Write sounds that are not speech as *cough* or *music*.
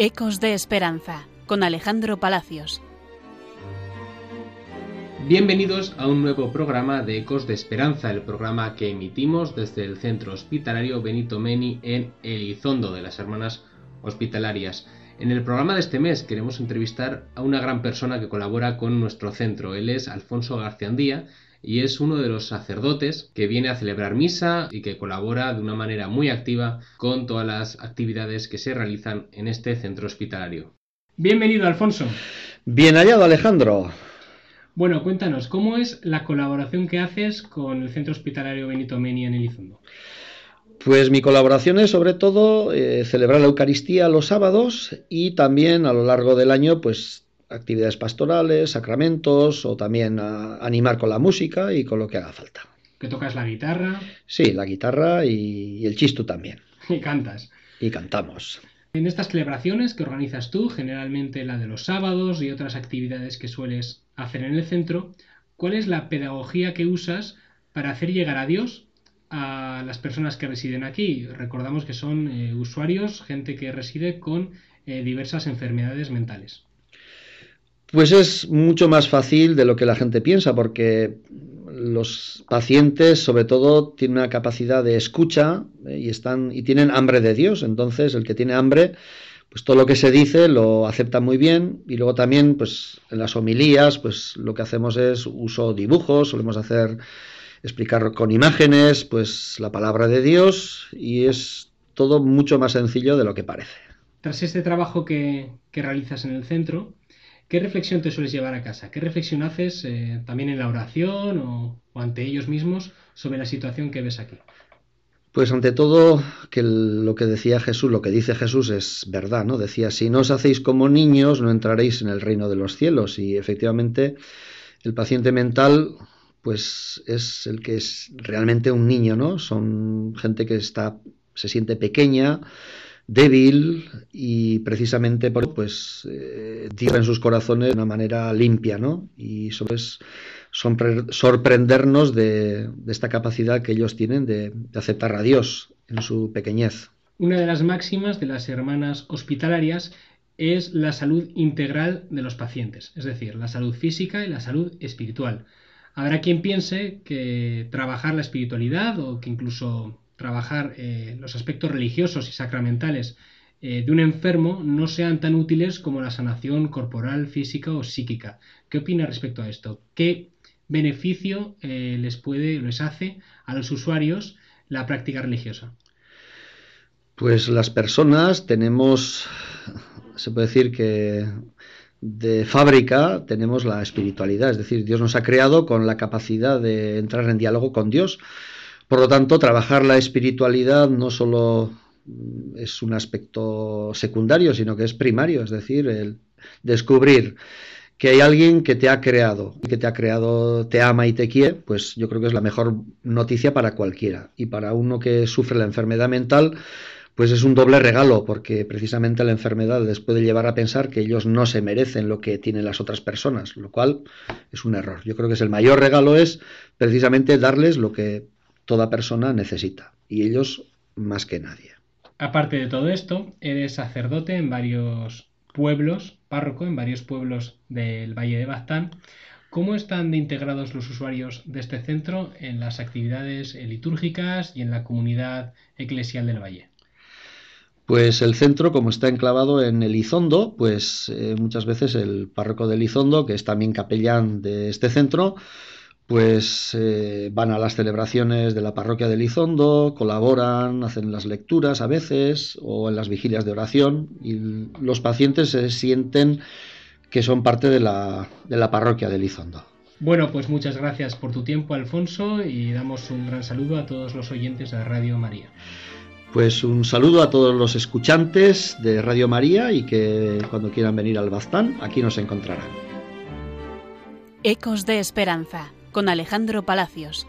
Ecos de Esperanza con Alejandro Palacios. Bienvenidos a un nuevo programa de Ecos de Esperanza, el programa que emitimos desde el Centro Hospitalario Benito Meni en Elizondo de las Hermanas Hospitalarias. En el programa de este mes queremos entrevistar a una gran persona que colabora con nuestro centro. Él es Alfonso Garciandía y es uno de los sacerdotes que viene a celebrar misa y que colabora de una manera muy activa con todas las actividades que se realizan en este centro hospitalario. Bienvenido, Alfonso. Bien hallado, Alejandro. Bueno, cuéntanos, ¿cómo es la colaboración que haces con el centro hospitalario Benito Meni en Elizondo? Pues mi colaboración es sobre todo eh, celebrar la Eucaristía los sábados y también a lo largo del año pues actividades pastorales, sacramentos o también animar con la música y con lo que haga falta. ¿Que tocas la guitarra? Sí, la guitarra y, el chistu también. *laughs* Y cantas. Y cantamos. En estas celebraciones que organizas tú, generalmente la de los sábados y otras actividades que sueles hacer en el centro, ¿cuál es la pedagogía que usas para hacer llegar a Dios a las personas que residen aquí? Recordamos que son eh, usuarios, gente que reside con eh, diversas enfermedades mentales. Pues es mucho más fácil de lo que la gente piensa, porque los pacientes, sobre todo, tienen una capacidad de escucha eh, y están y tienen hambre de Dios. Entonces, el que tiene hambre, pues todo lo que se dice lo acepta muy bien. Y luego también, pues en las homilías, pues lo que hacemos es uso dibujos, solemos hacer explicar con imágenes, pues la palabra de Dios y es todo mucho más sencillo de lo que parece. Tras este trabajo que, que realizas en el centro, ¿Qué reflexión te sueles llevar a casa? ¿Qué reflexión haces eh, también en la oración o, ante ellos mismos sobre la situación que ves aquí? Pues ante todo, que lo que decía Jesús, lo que dice Jesús es verdad, ¿no? Decía, si no os hacéis como niños, no entraréis en el reino de los cielos. Y efectivamente, el paciente mental, pues es el que es realmente un niño, ¿no? Son gente que está, se siente pequeña, débil y precisamente por pues eh, en sus corazones de una manera limpia, ¿no? Y sobre es sorprendernos de, esta capacidad que ellos tienen de, de aceptar a Dios en su pequeñez. Una de las máximas de las hermanas hospitalarias es la salud integral de los pacientes, es decir, la salud física y la salud espiritual. Habrá quien piense que trabajar la espiritualidad o que incluso trabajar eh, los aspectos religiosos y sacramentales eh, de un enfermo no sean tan útiles como la sanación corporal, física o psíquica. ¿Qué opina respecto a esto? ¿Qué beneficio eh, les puede, les hace a los usuarios la práctica religiosa? Pues las personas tenemos, se puede decir que de fábrica tenemos la espiritualidad, es decir, Dios nos ha creado con la capacidad de entrar en diálogo con Dios por lo tanto, trabajar la espiritualidad no solo es un aspecto secundario, sino que es primario, es decir, el descubrir que hay alguien que te ha creado, que te ha creado, te ama y te quiere, pues yo creo que es la mejor noticia para cualquiera. Y para uno que sufre la enfermedad mental, pues es un doble regalo, porque precisamente la enfermedad les puede llevar a pensar que ellos no se merecen lo que tienen las otras personas, lo cual es un error. Yo creo que es el mayor regalo es precisamente darles lo que toda persona necesita, y ellos más que nadie. Aparte de todo esto, eres sacerdote en varios pueblos, párroco en varios pueblos del Valle de Baztán. ¿Cómo están integrados los usuarios de este centro en las actividades litúrgicas y en la comunidad eclesial del Valle? Pues el centro, como está enclavado en Elizondo, pues eh, muchas veces el párroco de Elizondo, que es también capellán de este centro, pues eh, van a las celebraciones de la parroquia de Lizondo, colaboran, hacen las lecturas a veces o en las vigilias de oración y los pacientes se sienten que son parte de la, de la parroquia de Lizondo. Bueno, pues muchas gracias por tu tiempo, Alfonso, y damos un gran saludo a todos los oyentes de Radio María. Pues un saludo a todos los escuchantes de Radio María y que cuando quieran venir al Bastán, aquí nos encontrarán. Ecos de Esperanza con Alejandro Palacios.